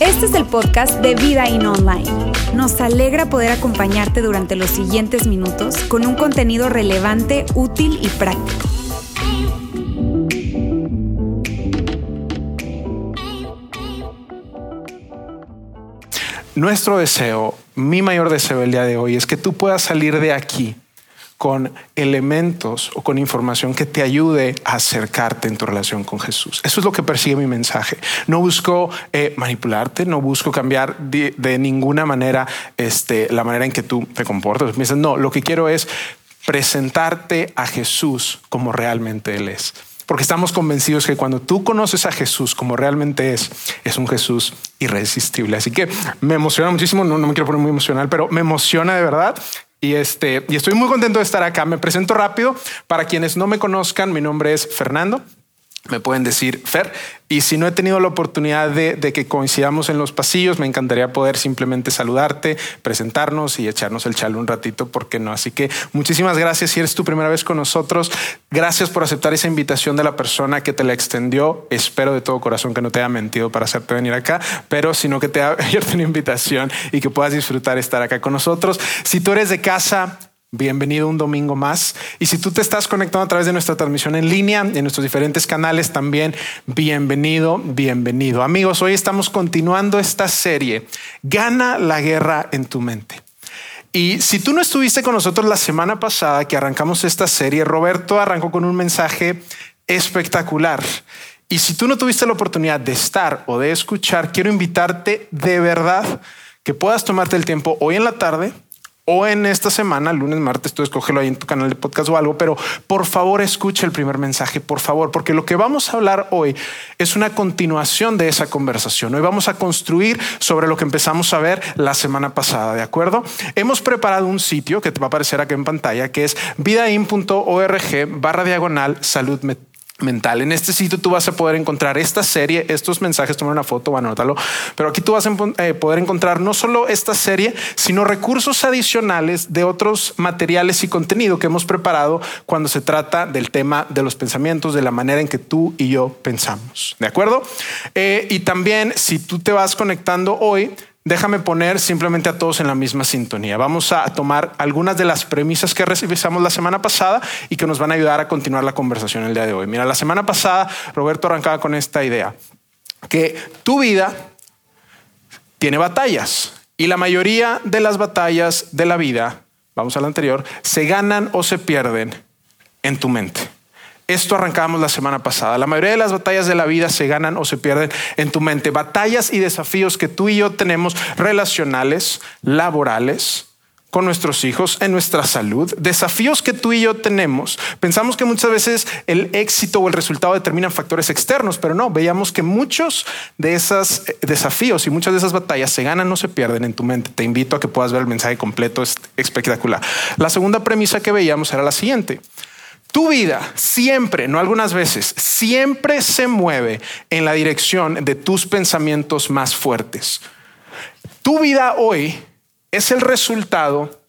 Este es el podcast de Vida In Online. Nos alegra poder acompañarte durante los siguientes minutos con un contenido relevante, útil y práctico. Nuestro deseo, mi mayor deseo el día de hoy es que tú puedas salir de aquí con elementos o con información que te ayude a acercarte en tu relación con Jesús. Eso es lo que persigue mi mensaje. No busco eh, manipularte, no busco cambiar de, ninguna manera este, la manera en que tú te comportas. No, lo que quiero es presentarte a Jesús como realmente Él es porque estamos convencidos que cuando tú conoces a Jesús como realmente es, es un Jesús irresistible. Así que me emociona muchísimo, no, no me quiero poner muy emocional, pero me emociona de verdad y este, y estoy muy contento de estar acá. Me presento rápido. Para quienes no me conozcan, mi nombre es Fernando me pueden decir Fer. Y si no he tenido la oportunidad de, que coincidamos en los pasillos, me encantaría poder simplemente saludarte, presentarnos y echarnos el chalo un ratito, porque no? Así que muchísimas gracias si eres tu primera vez con nosotros. Gracias por aceptar esa invitación de la persona que te la extendió. Espero de todo corazón que no te haya mentido para hacerte venir acá, pero sino que te haya abierto una invitación y que puedas disfrutar estar acá con nosotros. Si tú eres de casa, Bienvenido un domingo más. Y si tú te estás conectando a través de nuestra transmisión en línea, en nuestros diferentes canales también, bienvenido, bienvenido. Amigos, hoy estamos continuando esta serie, Gana la guerra en tu mente. Y si tú no estuviste con nosotros la semana pasada que arrancamos esta serie, Roberto arrancó con un mensaje espectacular. Y si tú no tuviste la oportunidad de estar o de escuchar, quiero invitarte de verdad que puedas tomarte el tiempo hoy en la tarde o en esta semana, lunes, martes, tú escógelo ahí en tu canal de podcast o algo, pero por favor escucha el primer mensaje, por favor, porque lo que vamos a hablar hoy es una continuación de esa conversación. Hoy vamos a construir sobre lo que empezamos a ver la semana pasada, ¿de acuerdo? Hemos preparado un sitio que te va a aparecer aquí en pantalla, que es vidain.org barra diagonal salud mental mental. En este sitio tú vas a poder encontrar esta serie, estos mensajes, tomar una foto, bueno, anótalo, pero aquí tú vas a eh, poder encontrar no solo esta serie, sino recursos adicionales de otros materiales y contenido que hemos preparado cuando se trata del tema de los pensamientos, de la manera en que tú y yo pensamos. ¿De acuerdo? Eh, y también si tú te vas conectando hoy, déjame poner simplemente a todos en la misma sintonía. Vamos a tomar algunas de las premisas que recibimos la semana pasada y que nos van a ayudar a continuar la conversación el día de hoy. Mira, la semana pasada Roberto arrancaba con esta idea, que tu vida tiene batallas y la mayoría de las batallas de la vida, vamos a la anterior, se ganan o se pierden en tu mente. Esto arrancamos la semana pasada. La mayoría de las batallas de la vida se ganan o se pierden en tu mente. Batallas y desafíos que tú y yo tenemos relacionales, laborales, con nuestros hijos, en nuestra salud, desafíos que tú y yo tenemos. Pensamos que muchas veces el éxito o el resultado determinan factores externos, pero no, veíamos que muchos de esos eh, desafíos y muchas de esas batallas se ganan o se pierden en tu mente. Te invito a que puedas ver el mensaje completo, es espectacular. La segunda premisa que veíamos era la siguiente. Tu vida siempre, no algunas veces, siempre se mueve en la dirección de tus pensamientos más fuertes. Tu vida hoy es el resultado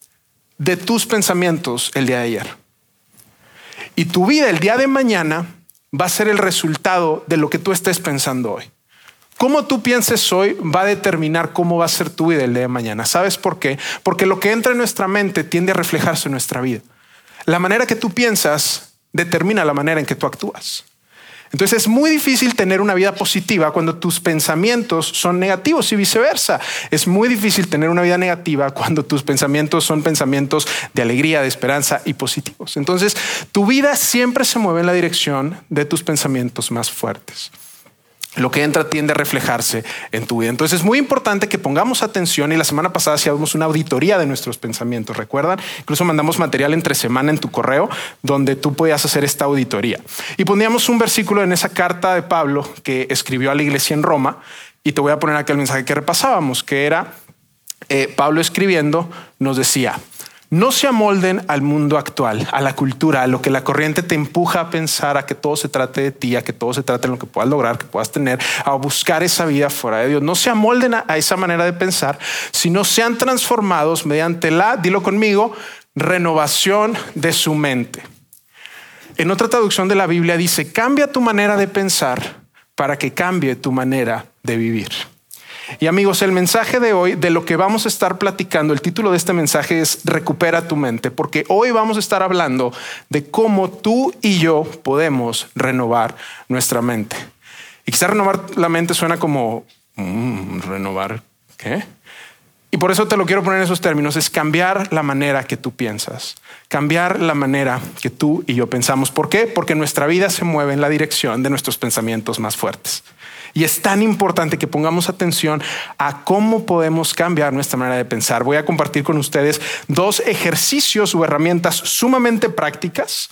de tus pensamientos el día de ayer. Y tu vida el día de mañana va a ser el resultado de lo que tú estés pensando hoy. Cómo tú pienses hoy va a determinar cómo va a ser tu vida el día de mañana. ¿Sabes por qué? Porque lo que entra en nuestra mente tiende a reflejarse en nuestra vida. La manera que tú piensas determina la manera en que tú actúas. Entonces es muy difícil tener una vida positiva cuando tus pensamientos son negativos y viceversa. Es muy difícil tener una vida negativa cuando tus pensamientos son pensamientos de alegría, de esperanza y positivos. Entonces tu vida siempre se mueve en la dirección de tus pensamientos más fuertes lo que entra tiende a reflejarse en tu vida. Entonces es muy importante que pongamos atención y la semana pasada hacíamos una auditoría de nuestros pensamientos, ¿recuerdan? Incluso mandamos material entre semana en tu correo donde tú podías hacer esta auditoría. Y poníamos un versículo en esa carta de Pablo que escribió a la iglesia en Roma y te voy a poner aquí el mensaje que repasábamos, que era eh, Pablo escribiendo, nos decía, no se amolden al mundo actual, a la cultura, a lo que la corriente te empuja a pensar, a que todo se trate de ti, a que todo se trate de lo que puedas lograr, que puedas tener, a buscar esa vida fuera de Dios. No se amolden a, esa manera de pensar, sino sean transformados mediante la, dilo conmigo, renovación de su mente. En otra traducción de la Biblia dice, cambia tu manera de pensar para que cambie tu manera de vivir. Y amigos, el mensaje de hoy, de lo que vamos a estar platicando, el título de este mensaje es Recupera tu mente, porque hoy vamos a estar hablando de cómo tú y yo podemos renovar nuestra mente. Y quizás renovar la mente suena como, mm, renovar, ¿qué? Y por eso te lo quiero poner en esos términos, es cambiar la manera que tú piensas, cambiar la manera que tú y yo pensamos. ¿Por qué? Porque nuestra vida se mueve en la dirección de nuestros pensamientos más fuertes. Y es tan importante que pongamos atención a cómo podemos cambiar nuestra manera de pensar. Voy a compartir con ustedes dos ejercicios o herramientas sumamente prácticas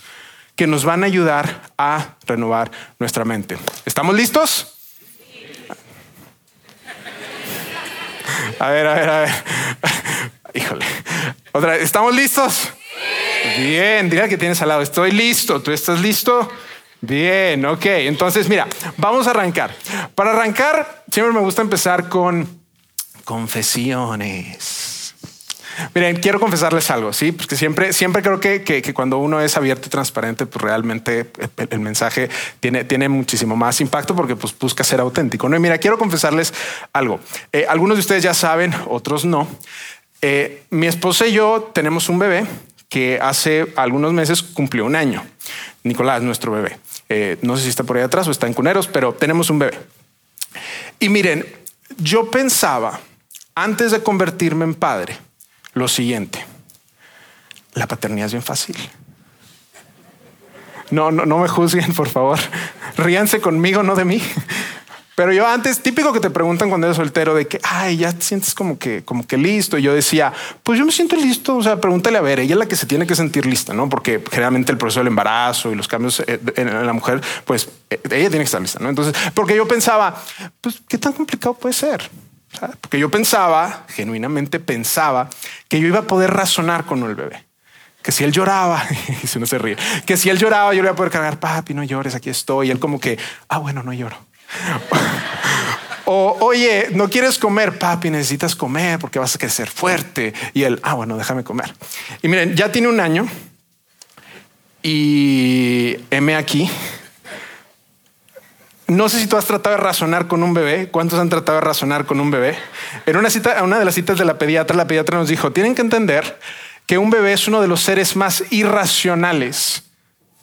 que nos van a ayudar a renovar nuestra mente. ¿Estamos listos? A ver, a ver, a ver. Híjole. Otra vez, ¿estamos listos? Bien, diga que tienes al lado. Estoy listo. ¿Tú estás listo? Bien, ok. Entonces, mira, vamos a arrancar. Para arrancar, siempre me gusta empezar con confesiones. Miren, quiero confesarles algo, sí, porque siempre, siempre creo que, que, cuando uno es abierto y transparente, pues realmente el, mensaje tiene, tiene muchísimo más impacto porque pues busca ser auténtico. No, mira, quiero confesarles algo. Eh, algunos de ustedes ya saben, otros no. Eh, mi esposa y yo tenemos un bebé que hace algunos meses cumplió un año. Nicolás, nuestro bebé. Eh, no sé si está por ahí atrás o está en cuneros, pero tenemos un bebé. Y miren, yo pensaba antes de convertirme en padre, lo siguiente. La paternidad es bien fácil. No, no, no me juzguen, por favor. Ríanse conmigo, no de mí. Pero yo antes, típico que te preguntan cuando eres soltero de que, ay, ya te sientes como que, como que listo. Y yo decía, pues yo me siento listo. O sea, pregúntale a ver, ella es la que se tiene que sentir lista, no? Porque generalmente el proceso del embarazo y los cambios eh, en la mujer, pues eh, ella tiene que estar lista, no? Entonces, porque yo pensaba, pues qué tan complicado puede ser. Porque yo pensaba, genuinamente pensaba, que yo iba a poder razonar con el bebé. Que si él lloraba, y si no se ríe, que si él lloraba, yo le iba a poder cargar, papi, no llores, aquí estoy. Y él como que, ah, bueno, no lloro. O, oye, no quieres comer, papi, necesitas comer porque vas a crecer fuerte. Y él, ah, bueno, déjame comer. Y miren, ya tiene un año y M aquí no sé si tú has tratado de razonar con un bebé. ¿Cuántos han tratado de razonar con un bebé? En una cita, una de las citas de la pediatra, la pediatra nos dijo: tienen que entender que un bebé es uno de los seres más irracionales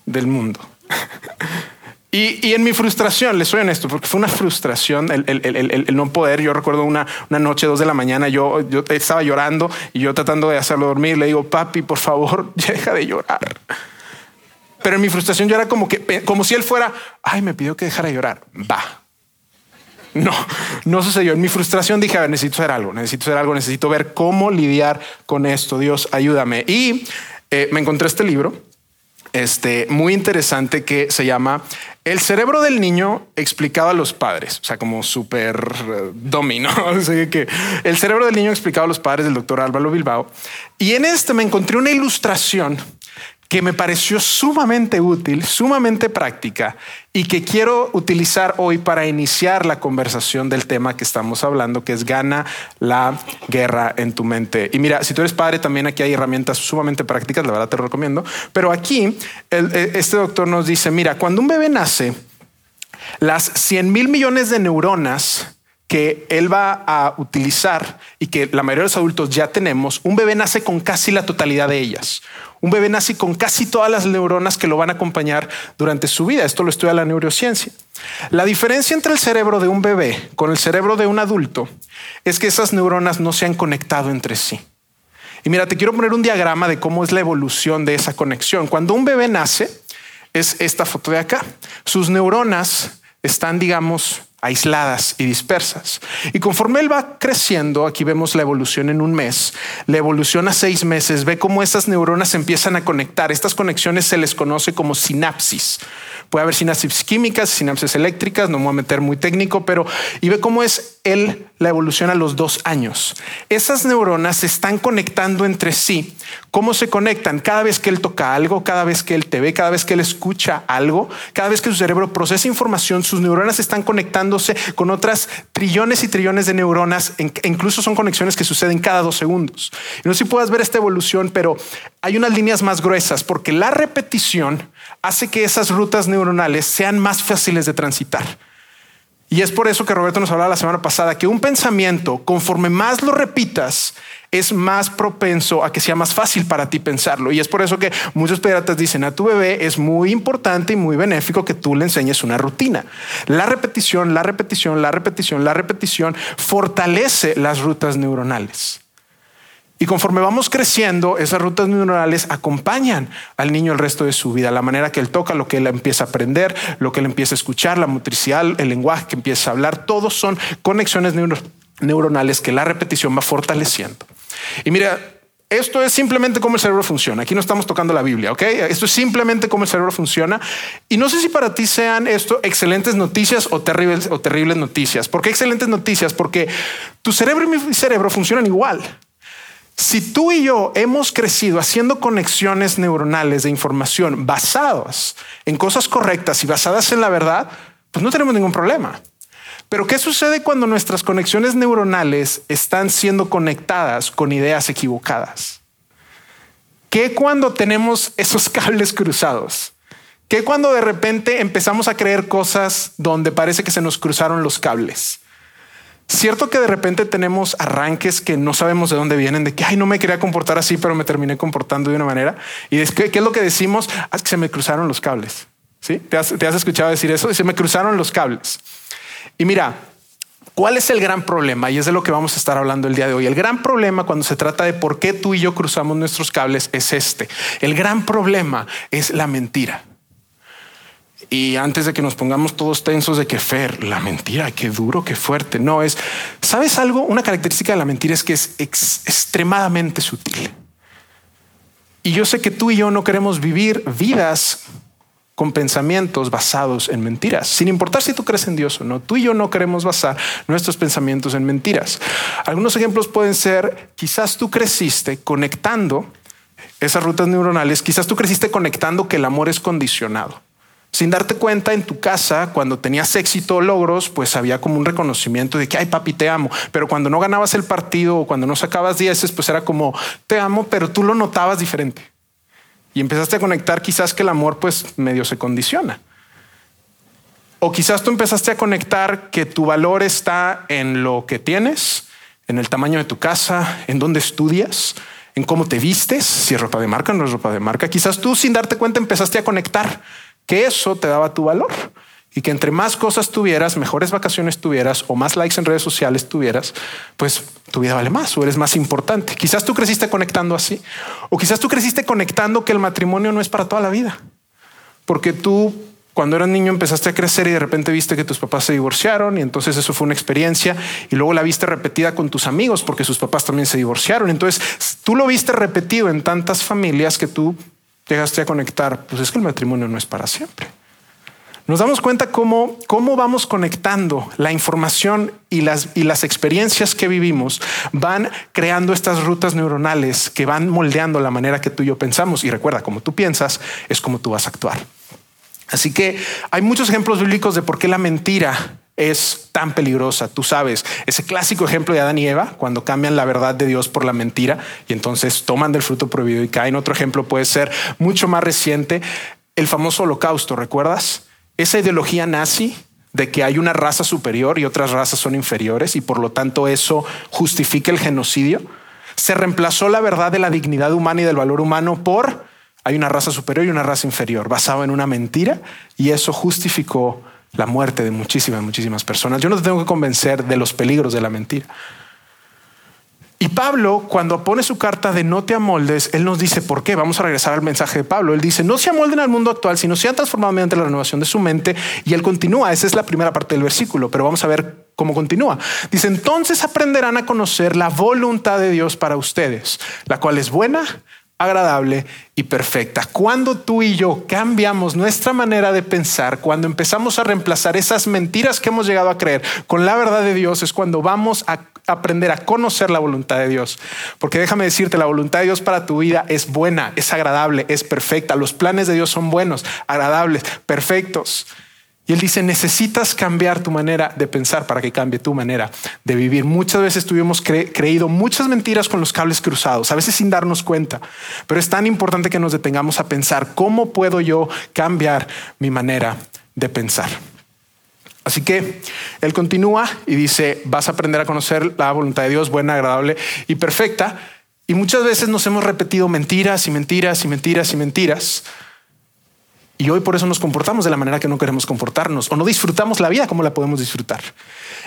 del mundo. Y, en mi frustración, les soy honesto, porque fue una frustración el, no poder. Yo recuerdo una, una, noche, dos de la mañana, yo, yo estaba llorando y yo tratando de hacerlo dormir. Le digo, papi, por favor, deja de llorar. Pero en mi frustración yo era como que, como si él fuera, ay, me pidió que dejara de llorar. Va. No, no sucedió. En mi frustración dije, a ver, necesito hacer algo, necesito hacer algo, necesito ver cómo lidiar con esto. Dios, ayúdame. Y eh, me encontré este libro, este muy interesante que se llama El cerebro del niño explicado a los padres. O sea, como súper uh, domino. que el cerebro del niño explicado a los padres del doctor Álvaro Bilbao. Y en este me encontré una ilustración que me pareció sumamente útil, sumamente práctica y que quiero utilizar hoy para iniciar la conversación del tema que estamos hablando, que es gana la guerra en tu mente. Y mira, si tú eres padre, también aquí hay herramientas sumamente prácticas, la verdad te lo recomiendo. Pero aquí e, este doctor nos dice, mira, cuando un bebé nace, las 100 mil millones de neuronas que él va a utilizar y que la mayoría de los adultos ya tenemos, un bebé nace con casi la totalidad de ellas. Un bebé nace con casi todas las neuronas que lo van a acompañar durante su vida. Esto lo estudia la neurociencia. La diferencia entre el cerebro de un bebé con el cerebro de un adulto es que esas neuronas no se han conectado entre sí. Y mira, te quiero poner un diagrama de cómo es la evolución de esa conexión. Cuando un bebé nace, es esta foto de acá. Sus neuronas están, digamos, aisladas y dispersas. Y conforme él va creciendo, aquí vemos la evolución en un mes, la evolución a seis meses, ve cómo esas neuronas empiezan a conectar. Estas conexiones se les conoce como sinapsis. Puede haber sinapsis químicas, sinapsis eléctricas, no me voy a meter muy técnico, pero y ve cómo es él la evolución a los dos años. Esas neuronas se están conectando entre sí ¿Cómo se conectan? Cada vez que él toca algo, cada vez que él te ve, cada vez que él escucha algo, cada vez que su cerebro procesa información, sus neuronas están conectándose con otras trillones y trillones de neuronas. E incluso son conexiones que suceden cada dos segundos. no sé si puedas ver esta evolución, pero hay unas líneas más gruesas porque la repetición hace que esas rutas neuronales sean más fáciles de transitar. Y es por eso que Roberto nos hablaba la semana pasada que un pensamiento, conforme más lo repitas, es más propenso a que sea más fácil para ti pensarlo. Y es por eso que muchos pediatras dicen a tu bebé es muy importante y muy benéfico que tú le enseñes una rutina. La repetición, la repetición, la repetición, la repetición fortalece las rutas neuronales. Y conforme vamos creciendo, esas rutas neuronales acompañan al niño el resto de su vida, la manera que él toca, lo que él empieza a aprender, lo que él empieza a escuchar, la motricidad, el lenguaje que empieza a hablar, todos son conexiones neuronales que la repetición va fortaleciendo. Y mira, esto es simplemente cómo el cerebro funciona. Aquí no estamos tocando la Biblia, ¿ok? Esto es simplemente cómo el cerebro funciona. Y no sé si para ti sean esto excelentes noticias o terribles, o terribles noticias. ¿Por qué excelentes noticias? Porque tu cerebro y mi cerebro funcionan igual. Si tú y yo hemos crecido haciendo conexiones neuronales de información basadas en cosas correctas y basadas en la verdad, pues no tenemos ningún problema. Pero ¿qué sucede cuando nuestras conexiones neuronales están siendo conectadas con ideas equivocadas? ¿Qué cuando tenemos esos cables cruzados? ¿Qué cuando de repente empezamos a creer cosas donde parece que se nos cruzaron los cables? Cierto que de repente tenemos arranques que no sabemos de dónde vienen, de que ay, no me quería comportar así, pero me terminé comportando de una manera. Y es que, ¿qué es lo que decimos? Ah, es que se me cruzaron los cables. Sí, ¿Te has, te has escuchado decir eso? Se me cruzaron los cables. Y mira, ¿cuál es el gran problema? Y es de lo que vamos a estar hablando el día de hoy. El gran problema cuando se trata de por qué tú y yo cruzamos nuestros cables es este. El gran problema es la mentira. Y antes de que nos pongamos todos tensos de que Fer, la mentira, qué duro, qué fuerte. No es, ¿sabes algo? Una característica de la mentira es que es extremadamente sutil. Y yo sé que tú y yo no queremos vivir vidas con pensamientos basados en mentiras, sin importar si tú crees en Dios o no. Tú y yo no queremos basar nuestros pensamientos en mentiras. Algunos ejemplos pueden ser, quizás tú creciste conectando esas rutas neuronales, quizás tú creciste conectando que el amor es condicionado sin darte cuenta en tu casa, cuando tenías éxito o logros, pues había como un reconocimiento de que, ay, papi, te amo. Pero cuando no ganabas el partido o cuando no sacabas dieces, pues era como, te amo, pero tú lo notabas diferente. Y empezaste a conectar quizás que el amor pues medio se condiciona. O quizás tú empezaste a conectar que tu valor está en lo que tienes, en el tamaño de tu casa, en dónde estudias, en cómo te vistes, si es ropa de marca o no es ropa de marca. Quizás tú sin darte cuenta empezaste a conectar que eso te daba tu valor y que entre más cosas tuvieras, mejores vacaciones tuvieras o más likes en redes sociales tuvieras, pues tu vida vale más o eres más importante. Quizás tú creciste conectando así o quizás tú creciste conectando que el matrimonio no es para toda la vida, porque tú cuando eras niño empezaste a crecer y de repente viste que tus papás se divorciaron y entonces eso fue una experiencia y luego la viste repetida con tus amigos porque sus papás también se divorciaron. Entonces tú lo viste repetido en tantas familias que tú llegaste a conectar, pues es que el matrimonio no es para siempre. Nos damos cuenta cómo, cómo vamos conectando la información y las, y las experiencias que vivimos van creando estas rutas neuronales que van moldeando la manera que tú y yo pensamos. Y recuerda, como tú piensas, es como tú vas a actuar. Así que hay muchos ejemplos bíblicos de por qué la mentira es tan peligrosa. Tú sabes, ese clásico ejemplo de Adán y Eva, cuando cambian la verdad de Dios por la mentira y entonces toman del fruto prohibido y caen. Otro ejemplo puede ser mucho más reciente, el famoso holocausto, ¿recuerdas? Esa ideología nazi de que hay una raza superior y otras razas son inferiores y por lo tanto eso justifica el genocidio. Se reemplazó la verdad de la dignidad humana y del valor humano por hay una raza superior y una raza inferior, basado en una mentira y eso justificó la muerte de muchísimas, muchísimas personas. Yo no te tengo que convencer de los peligros de la mentira. Y Pablo, cuando pone su carta de no te amoldes, él nos dice por qué. Vamos a regresar al mensaje de Pablo. Él dice, no se amolden al mundo actual, sino sean transformados mediante la renovación de su mente. Y él continúa, esa es la primera parte del versículo, pero vamos a ver cómo continúa. Dice, entonces aprenderán a conocer la voluntad de Dios para ustedes, la cual es buena, agradable y perfecta. Cuando tú y yo cambiamos nuestra manera de pensar, cuando empezamos a reemplazar esas mentiras que hemos llegado a creer con la verdad de Dios, es cuando vamos a aprender a conocer la voluntad de Dios. Porque déjame decirte, la voluntad de Dios para tu vida es buena, es agradable, es perfecta. Los planes de Dios son buenos, agradables, perfectos. Y él dice, necesitas cambiar tu manera de pensar para que cambie tu manera de vivir. Muchas veces tuvimos creído muchas mentiras con los cables cruzados, a veces sin darnos cuenta, pero es tan importante que nos detengamos a pensar, ¿cómo puedo yo cambiar mi manera de pensar? Así que él continúa y dice, vas a aprender a conocer la voluntad de Dios buena, agradable y perfecta. Y muchas veces nos hemos repetido mentiras y mentiras y mentiras y mentiras y hoy por eso nos comportamos de la manera que no queremos comportarnos o no disfrutamos la vida como la podemos disfrutar.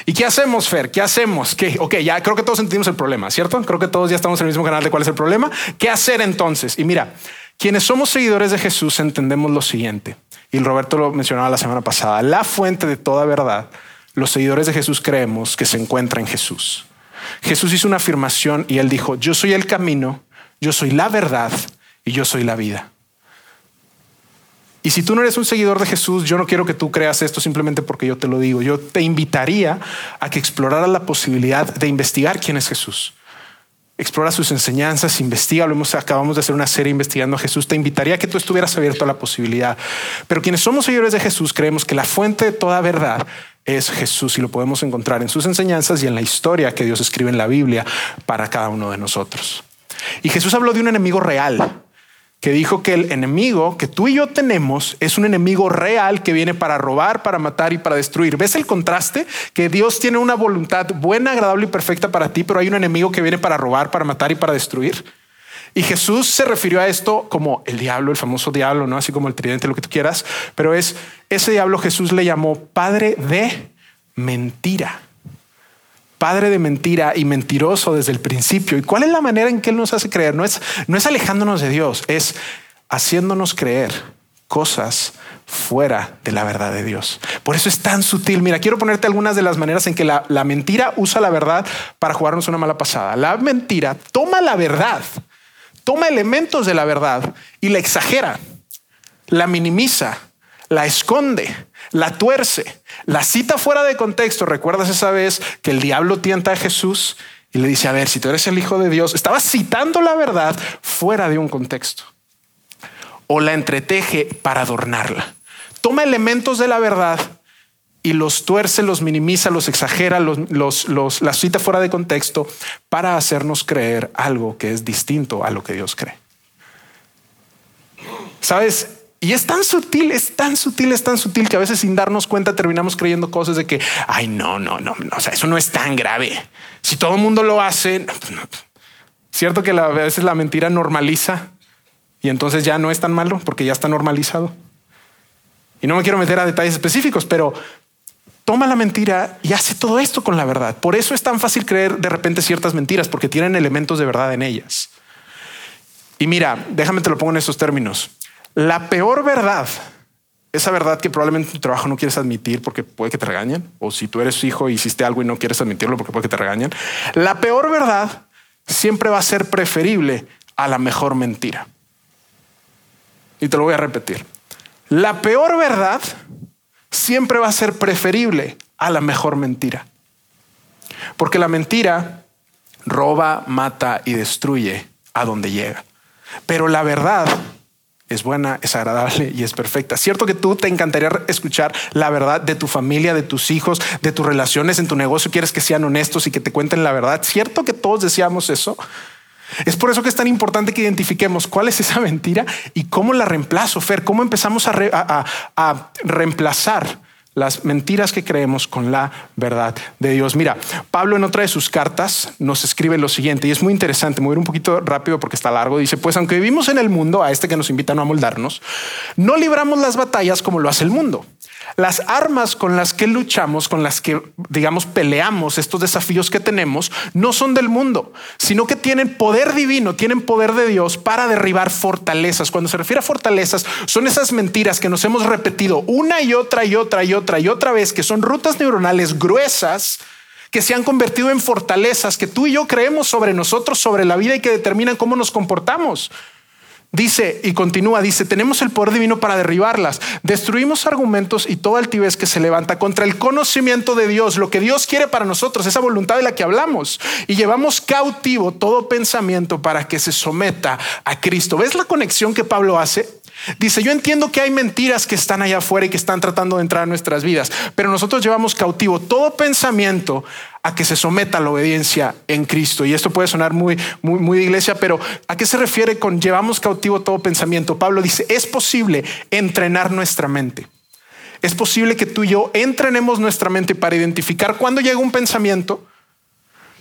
¿Y qué hacemos, Fer? ¿Qué hacemos? ¿Qué? Ok, ya creo que todos entendimos el problema, ¿cierto? Creo que todos ya estamos en el mismo canal de cuál es el problema. ¿Qué hacer entonces? Y mira, quienes somos seguidores de Jesús entendemos lo siguiente. Y Roberto lo mencionaba la semana pasada. La fuente de toda verdad, los seguidores de Jesús creemos que se encuentra en Jesús. Jesús hizo una afirmación y él dijo, yo soy el camino, yo soy la verdad y yo soy la vida. Y si tú no eres un seguidor de Jesús, yo no quiero que tú creas esto simplemente porque yo te lo digo. Yo te invitaría a que exploraras la posibilidad de investigar quién es Jesús. Explora sus enseñanzas, investiga. Lo hemos, acabamos de hacer una serie investigando a Jesús. Te invitaría a que tú estuvieras abierto a la posibilidad. Pero quienes somos seguidores de Jesús creemos que la fuente de toda verdad es Jesús y lo podemos encontrar en sus enseñanzas y en la historia que Dios escribe en la Biblia para cada uno de nosotros. Y Jesús habló de un enemigo real que dijo que el enemigo que tú y yo tenemos es un enemigo real que viene para robar, para matar y para destruir. ¿Ves el contraste? Que Dios tiene una voluntad buena, agradable y perfecta para ti, pero hay un enemigo que viene para robar, para matar y para destruir. Y Jesús se refirió a esto como el diablo, el famoso diablo, no así como el tridente, lo que tú quieras, pero es ese diablo Jesús le llamó padre de mentira padre de mentira y mentiroso desde el principio. ¿Y cuál es la manera en que Él nos hace creer? No es, no es alejándonos de Dios, es haciéndonos creer cosas fuera de la verdad de Dios. Por eso es tan sutil. Mira, quiero ponerte algunas de las maneras en que la, la mentira usa la verdad para jugarnos una mala pasada. La mentira toma la verdad, toma elementos de la verdad y la exagera, la minimiza, la esconde, la tuerce, la cita fuera de contexto. ¿Recuerdas esa vez que el diablo tienta a Jesús y le dice, a ver, si tú eres el Hijo de Dios, estaba citando la verdad fuera de un contexto. O la entreteje para adornarla. Toma elementos de la verdad y los tuerce, los minimiza, los exagera, los, los, la cita fuera de contexto para hacernos creer algo que es distinto a lo que Dios cree. Sabes, y es tan sutil, es tan sutil, es tan sutil que a veces sin darnos cuenta terminamos creyendo cosas de que, ay, no, no, no, no o sea, eso no es tan grave. Si todo el mundo lo hace, pues cierto que a veces la mentira normaliza y entonces ya no es tan malo porque ya está normalizado. Y no me quiero meter a detalles específicos, pero toma la mentira y hace todo esto con la verdad. Por eso es tan fácil creer de repente ciertas mentiras, porque tienen elementos de verdad en ellas. Y mira, déjame te lo pongo en estos términos. La peor verdad, esa verdad que probablemente en tu trabajo no quieres admitir porque puede que te regañen, o si tú eres hijo y hiciste algo y no quieres admitirlo porque puede que te regañen, la peor verdad siempre va a ser preferible a la mejor mentira. Y te lo voy a repetir. La peor verdad siempre va a ser preferible a la mejor mentira. Porque la mentira roba, mata y destruye a donde llega. Pero la verdad es buena, es agradable y es perfecta. Cierto que tú te encantaría escuchar la verdad de tu familia, de tus hijos, de tus relaciones en tu negocio. Quieres que sean honestos y que te cuenten la verdad. Cierto que todos deseamos eso. Es por eso que es tan importante que identifiquemos cuál es esa mentira y cómo la reemplazo, Fer, cómo empezamos a, a reemplazar las mentiras que creemos con la verdad de Dios. Mira, Pablo en otra de sus cartas nos escribe lo siguiente, y es muy interesante, mover un poquito rápido porque está largo, dice, pues aunque vivimos en el mundo, a este que nos invitan a moldarnos, no libramos las batallas como lo hace el mundo. Las armas con las que luchamos, con las que, digamos, peleamos estos desafíos que tenemos, no son del mundo, sino que tienen poder divino, tienen poder de Dios para derribar fortalezas. Cuando se refiere a fortalezas, son esas mentiras que nos hemos repetido una y otra y otra y otra y otra vez, que son rutas neuronales gruesas que se han convertido en fortalezas que tú y yo creemos sobre nosotros, sobre la vida y que determinan cómo nos comportamos. Dice y continúa, dice, tenemos el poder divino para derribarlas. Destruimos argumentos y toda altivez que se levanta contra el conocimiento de Dios, lo que Dios quiere para nosotros, esa voluntad de la que hablamos. Y llevamos cautivo todo pensamiento para que se someta a Cristo. ¿Ves la conexión que Pablo hace? Dice, yo entiendo que hay mentiras que están allá afuera y que están tratando de entrar a nuestras vidas, pero nosotros llevamos cautivo todo pensamiento a que se someta a la obediencia en Cristo. Y esto puede sonar muy, muy, muy de iglesia, pero ¿a qué se refiere con llevamos cautivo todo pensamiento? Pablo dice, es posible entrenar nuestra mente. Es posible que tú y yo entrenemos nuestra mente para identificar cuándo llega un pensamiento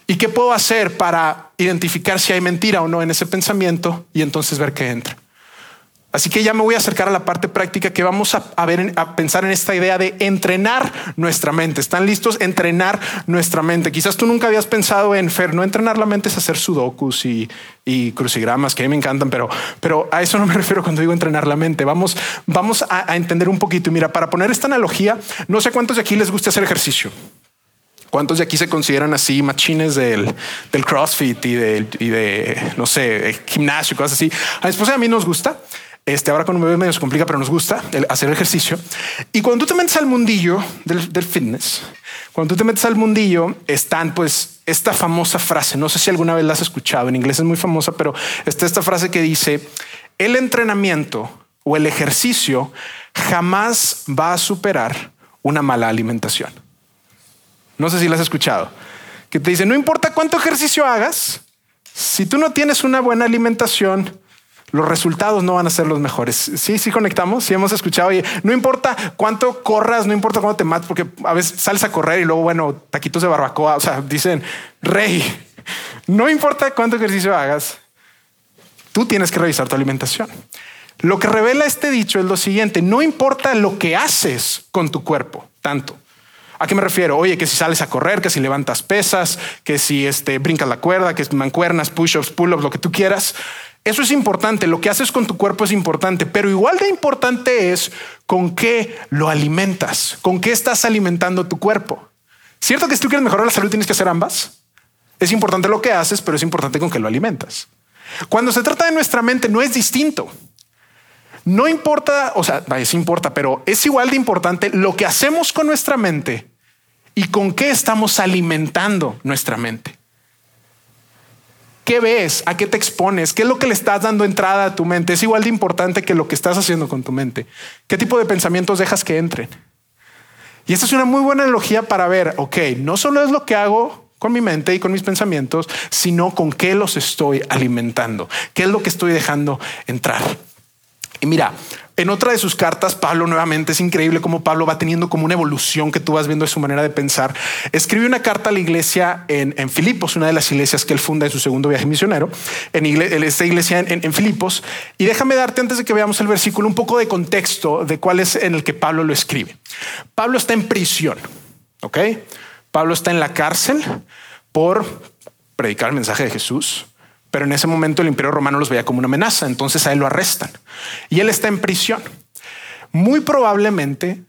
y qué puedo hacer para identificar si hay mentira o no en ese pensamiento y entonces ver qué entra. Así que ya me voy a acercar a la parte práctica que vamos a, ver, a pensar en esta idea de entrenar nuestra mente. ¿Están listos? Entrenar nuestra mente. Quizás tú nunca habías pensado en Fer, no entrenar la mente es hacer sudokus y, crucigramas que a mí me encantan, pero, pero a eso no me refiero cuando digo entrenar la mente. Vamos, vamos a, entender un poquito. Y mira, para poner esta analogía, no sé cuántos de aquí les gusta hacer ejercicio. ¿Cuántos de aquí se consideran así machines del, del CrossFit y de, y de, no sé, gimnasio, cosas así? A mi a mí nos gusta. Este, ahora con un bebé medio se complica, pero nos gusta hacer ejercicio. Y cuando tú te metes al mundillo del, fitness, cuando tú te metes al mundillo, están pues esta famosa frase, no sé si alguna vez la has escuchado, en inglés es muy famosa, pero está esta frase que dice, el entrenamiento o el ejercicio jamás va a superar una mala alimentación. No sé si la has escuchado, que te dice, no importa cuánto ejercicio hagas, si tú no tienes una buena alimentación, los resultados no van a ser los mejores. Sí, sí conectamos, sí hemos escuchado, y no importa cuánto corras, no importa cuánto te mates, porque a veces sales a correr y luego, bueno, taquitos de barbacoa, o sea, dicen, rey, no importa cuánto ejercicio hagas, tú tienes que revisar tu alimentación. Lo que revela este dicho es lo siguiente, no importa lo que haces con tu cuerpo, tanto. ¿A qué me refiero? Oye, que si sales a correr, que si levantas pesas, que si este, brincas la cuerda, que mancuernas, push-ups, pull-ups, lo que tú quieras. Eso es importante, lo que haces con tu cuerpo es importante, pero igual de importante es con qué lo alimentas, con qué estás alimentando tu cuerpo. ¿Cierto que si tú quieres mejorar la salud tienes que hacer ambas? Es importante lo que haces, pero es importante con qué lo alimentas. Cuando se trata de nuestra mente no es distinto. No importa, o sea, es importa, pero es igual de importante lo que hacemos con nuestra mente y con qué estamos alimentando nuestra mente. ¿Qué ves? ¿A qué te expones? ¿Qué es lo que le estás dando entrada a tu mente? Es igual de importante que lo que estás haciendo con tu mente. ¿Qué tipo de pensamientos dejas que entren? Y esta es una muy buena analogía para ver, ok, no solo es lo que hago con mi mente y con mis pensamientos, sino con qué los estoy alimentando, qué es lo que estoy dejando entrar. Y mira, en otra de sus cartas, Pablo nuevamente es increíble cómo Pablo va teniendo como una evolución que tú vas viendo de su manera de pensar. Escribe una carta a la iglesia en, Filipos, una de las iglesias que él funda en su segundo viaje misionero, en esta iglesia en, Filipos. Y déjame darte antes de que veamos el versículo un poco de contexto de cuál es en el que Pablo lo escribe. Pablo está en prisión, ¿ok? Pablo está en la cárcel por predicar el mensaje de Jesús. Pero en ese momento el imperio romano los veía como una amenaza, entonces a él lo arrestan y él está en prisión. Muy probablemente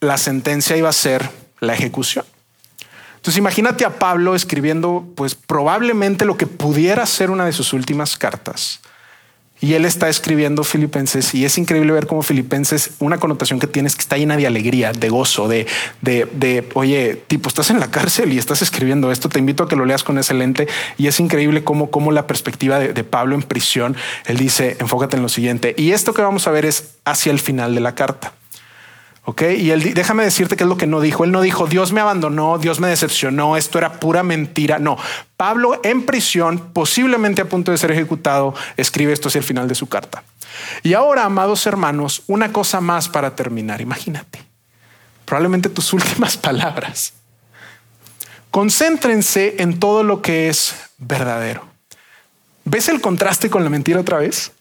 la sentencia iba a ser la ejecución. Entonces imagínate a Pablo escribiendo pues probablemente lo que pudiera ser una de sus últimas cartas y él está escribiendo Filipenses y es increíble ver cómo Filipenses, una connotación que tienes que está llena de alegría, de gozo, de, de, de, oye, tipo, estás en la cárcel y estás escribiendo esto, te invito a que lo leas con ese lente y es increíble cómo, cómo la perspectiva de, de Pablo en prisión, él dice, enfócate en lo siguiente. Y esto que vamos a ver es hacia el final de la carta. Ok, y él, déjame decirte qué es lo que no dijo. Él no dijo Dios me abandonó, Dios me decepcionó, esto era pura mentira. No, Pablo en prisión, posiblemente a punto de ser ejecutado, escribe esto hacia el final de su carta. Y ahora, amados hermanos, una cosa más para terminar. Imagínate, probablemente tus últimas palabras. Concéntrense en todo lo que es verdadero. ¿Ves el contraste con la mentira otra vez?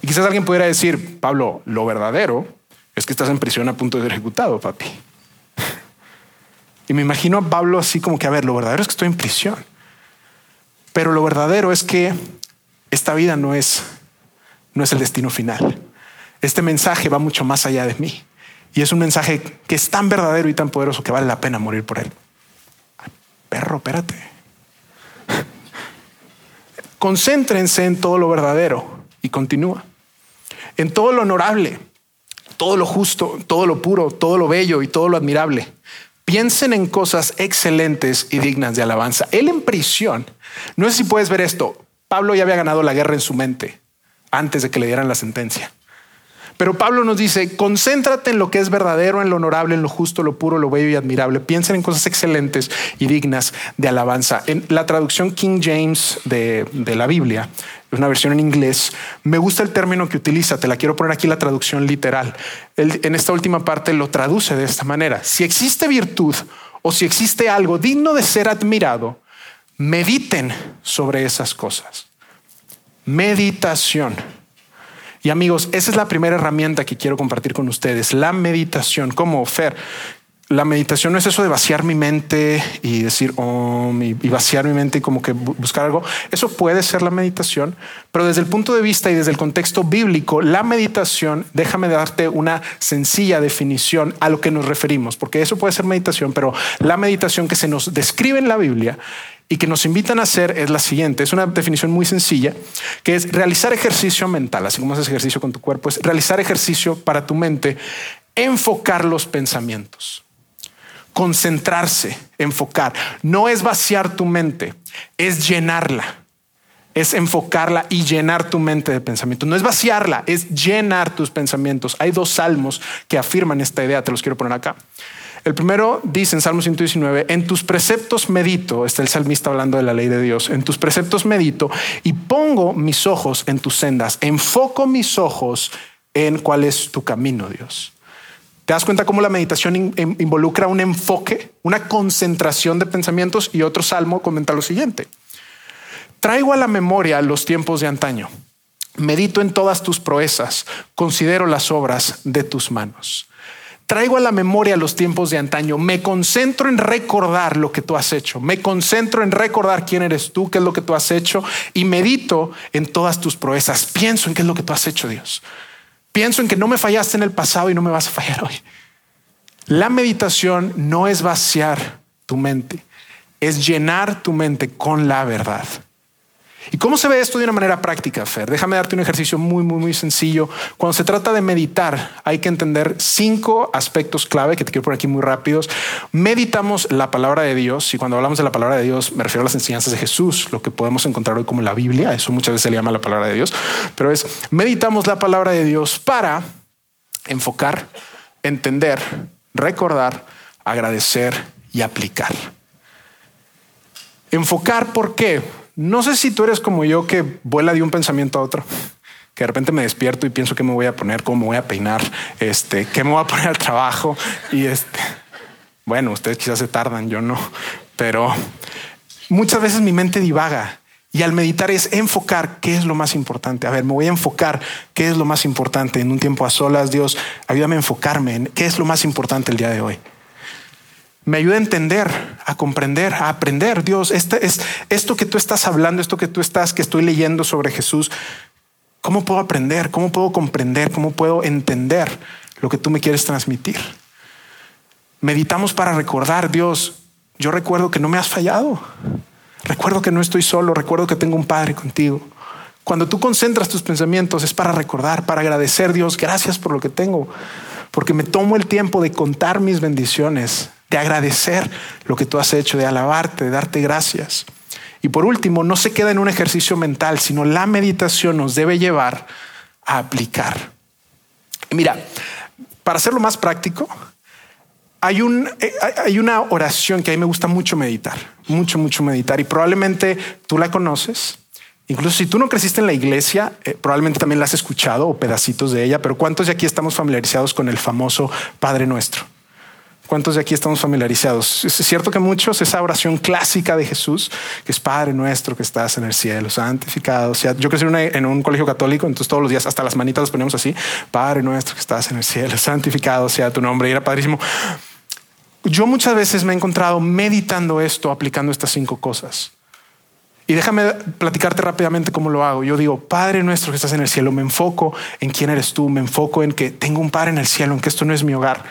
Y quizás alguien pudiera decir, Pablo, lo verdadero es que estás en prisión a punto de ser ejecutado, papi. Y me imagino a Pablo así como que, a ver, lo verdadero es que estoy en prisión. Pero lo verdadero es que esta vida no es, no es el destino final. Este mensaje va mucho más allá de mí. Y es un mensaje que es tan verdadero y tan poderoso que vale la pena morir por él. perro, espérate. Concéntrense en todo lo verdadero Y continúa. En todo lo honorable, todo lo justo, todo lo puro, todo lo bello y todo lo admirable. Piensen en cosas excelentes y dignas de alabanza. Él en prisión, no sé si puedes ver esto, Pablo ya había ganado la guerra en su mente antes de que le dieran la sentencia. Pero Pablo nos dice, concéntrate en lo que es verdadero, en lo honorable, en lo justo, lo puro, lo bello y admirable. Piensen en cosas excelentes y dignas de alabanza. En la traducción King James de, la Biblia, una versión en inglés, me gusta el término que utiliza, te la quiero poner aquí la traducción literal. en esta última parte lo traduce de esta manera. Si existe virtud o si existe algo digno de ser admirado, mediten sobre esas cosas. Meditación. Y amigos, esa es la primera herramienta que quiero compartir con ustedes, la meditación. Como Fer, la meditación no es eso de vaciar mi mente y decir y, vaciar mi mente y como que buscar algo. Eso puede ser la meditación, pero desde el punto de vista y desde el contexto bíblico, la meditación, déjame darte una sencilla definición a lo que nos referimos, porque eso puede ser meditación, pero la meditación que se nos describe en la Biblia y que nos invitan a hacer es la siguiente. Es una definición muy sencilla, que es realizar ejercicio mental, así como haces ejercicio con tu cuerpo, es realizar ejercicio para tu mente, enfocar los pensamientos, concentrarse, enfocar. No es vaciar tu mente, es llenarla. Es enfocarla y llenar tu mente de pensamientos. No es vaciarla, es llenar tus pensamientos. Hay dos salmos que afirman esta idea, te los quiero poner acá. El primero dice en Salmo 119, en tus preceptos medito, está el salmista hablando de la ley de Dios, en tus preceptos medito y pongo mis ojos en tus sendas, enfoco mis ojos en cuál es tu camino, Dios. ¿Te das cuenta cómo la meditación involucra un enfoque, una concentración de pensamientos? Y otro salmo comenta lo siguiente. Traigo a la memoria los tiempos de antaño. Medito en todas tus proezas, considero las obras de tus manos. Traigo a la memoria los tiempos de antaño. Me concentro en recordar lo que tú has hecho. Me concentro en recordar quién eres tú, qué es lo que tú has hecho y medito en todas tus proezas. Pienso en qué es lo que tú has hecho, Dios. Pienso en que no me fallaste en el pasado y no me vas a fallar hoy. La meditación no es vaciar tu mente, es llenar tu mente con la verdad. ¿Y cómo se ve esto de una manera práctica, Fer? Déjame darte un ejercicio muy, muy, muy sencillo. Cuando se trata de meditar, hay que entender cinco aspectos clave que te quiero poner aquí muy rápidos. Meditamos la palabra de Dios y cuando hablamos de la palabra de Dios me refiero a las enseñanzas de Jesús, lo que podemos encontrar hoy como la Biblia. Eso muchas veces se le llama la palabra de Dios, pero es meditamos la palabra de Dios para enfocar, entender, recordar, agradecer y aplicar. Enfocar, ¿por qué? No sé si tú eres como yo que vuela de un pensamiento a otro, que de repente me despierto y pienso qué me voy a poner, cómo me voy a peinar, este, qué me voy a poner al trabajo y este, bueno, ustedes quizás se tardan, yo no, pero muchas veces mi mente divaga y al meditar es enfocar qué es lo más importante. A ver, me voy a enfocar qué es lo más importante en un tiempo a solas. Dios, ayúdame a enfocarme en qué es lo más importante el día de hoy me ayuda a entender, a comprender, a aprender. Dios, este es esto que tú estás hablando, esto que tú estás, que estoy leyendo sobre Jesús. ¿Cómo puedo aprender? ¿Cómo puedo comprender? ¿Cómo puedo entender lo que tú me quieres transmitir? Meditamos para recordar, Dios, yo recuerdo que no me has fallado. Recuerdo que no estoy solo, recuerdo que tengo un Padre contigo. Cuando tú concentras tus pensamientos es para recordar, para agradecer, Dios, gracias por lo que tengo, porque me tomo el tiempo de contar mis bendiciones, de agradecer lo que tú has hecho, de alabarte, de darte gracias. Y por último, no se queda en un ejercicio mental, sino la meditación nos debe llevar a aplicar. mira, para hacerlo más práctico, eh, hay una oración que a mí me gusta mucho meditar, mucho, mucho meditar, y probablemente tú la conoces. Incluso si tú no creciste en la iglesia, eh, probablemente también la has escuchado o pedacitos de ella, pero ¿cuántos de aquí estamos familiarizados con el famoso Padre Nuestro? ¿Cuántos de aquí estamos familiarizados? Es cierto que muchos, esa oración clásica de Jesús, que es Padre nuestro que estás en el cielo, santificado. Sea, yo crecí en, un colegio católico, entonces todos los días, hasta las manitas los poníamos así, Padre nuestro que estás en el cielo, santificado sea tu nombre. Y era padrísimo. Yo muchas veces me he encontrado meditando esto, aplicando estas cinco cosas. Y déjame platicarte rápidamente cómo lo hago. Yo digo, Padre nuestro que estás en el cielo, me enfoco en quién eres tú, me enfoco en que tengo un Padre en el cielo, en que esto no es mi hogar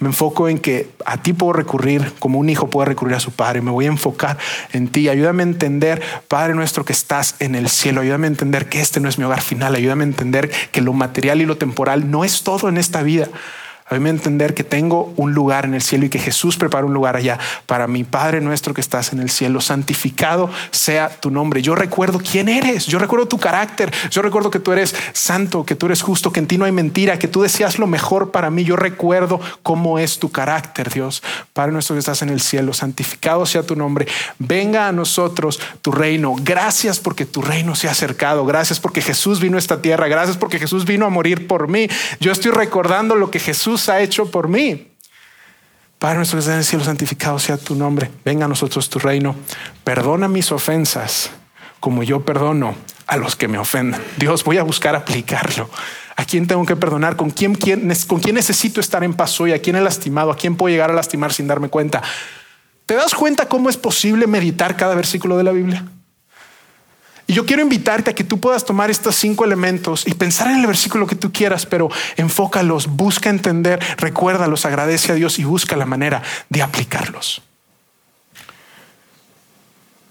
Me enfoco en que a ti puedo recurrir como un hijo puede recurrir a su padre. Me voy a enfocar en ti. Ayúdame a entender, Padre nuestro que estás en el cielo. Ayúdame a entender que este no es mi hogar final. Ayúdame a entender que lo material y lo temporal no es todo en esta vida. A mí entender que tengo un lugar en el cielo y que Jesús prepara un lugar allá para mi Padre nuestro que estás en el cielo. Santificado sea tu nombre. Yo recuerdo quién eres. Yo recuerdo tu carácter. Yo recuerdo que tú eres santo, que tú eres justo, que en ti no hay mentira, que tú decías lo mejor para mí. Yo recuerdo cómo es tu carácter, Dios. Padre nuestro que estás en el cielo. Santificado sea tu nombre. Venga a nosotros tu reino. Gracias porque tu reino se ha acercado. Gracias porque Jesús vino a esta tierra. Gracias porque Jesús vino a morir por mí. Yo estoy recordando lo que Jesús ha hecho por mí. Padre nuestro que estás en el cielo, santificado sea tu nombre. Venga a nosotros tu reino. Perdona mis ofensas como yo perdono a los que me ofendan. Dios, voy a buscar aplicarlo. ¿A quién tengo que perdonar? ¿Con quién, quién, ¿Con quién necesito estar en paz hoy? ¿A quién he lastimado? ¿A quién puedo llegar a lastimar sin darme cuenta? ¿Te das cuenta cómo es posible meditar cada versículo de la Biblia? Y yo quiero invitarte a que tú puedas tomar estos cinco elementos y pensar en el versículo que tú quieras, pero enfócalos, busca entender, recuérdalos, agradece a Dios y busca la manera de aplicarlos.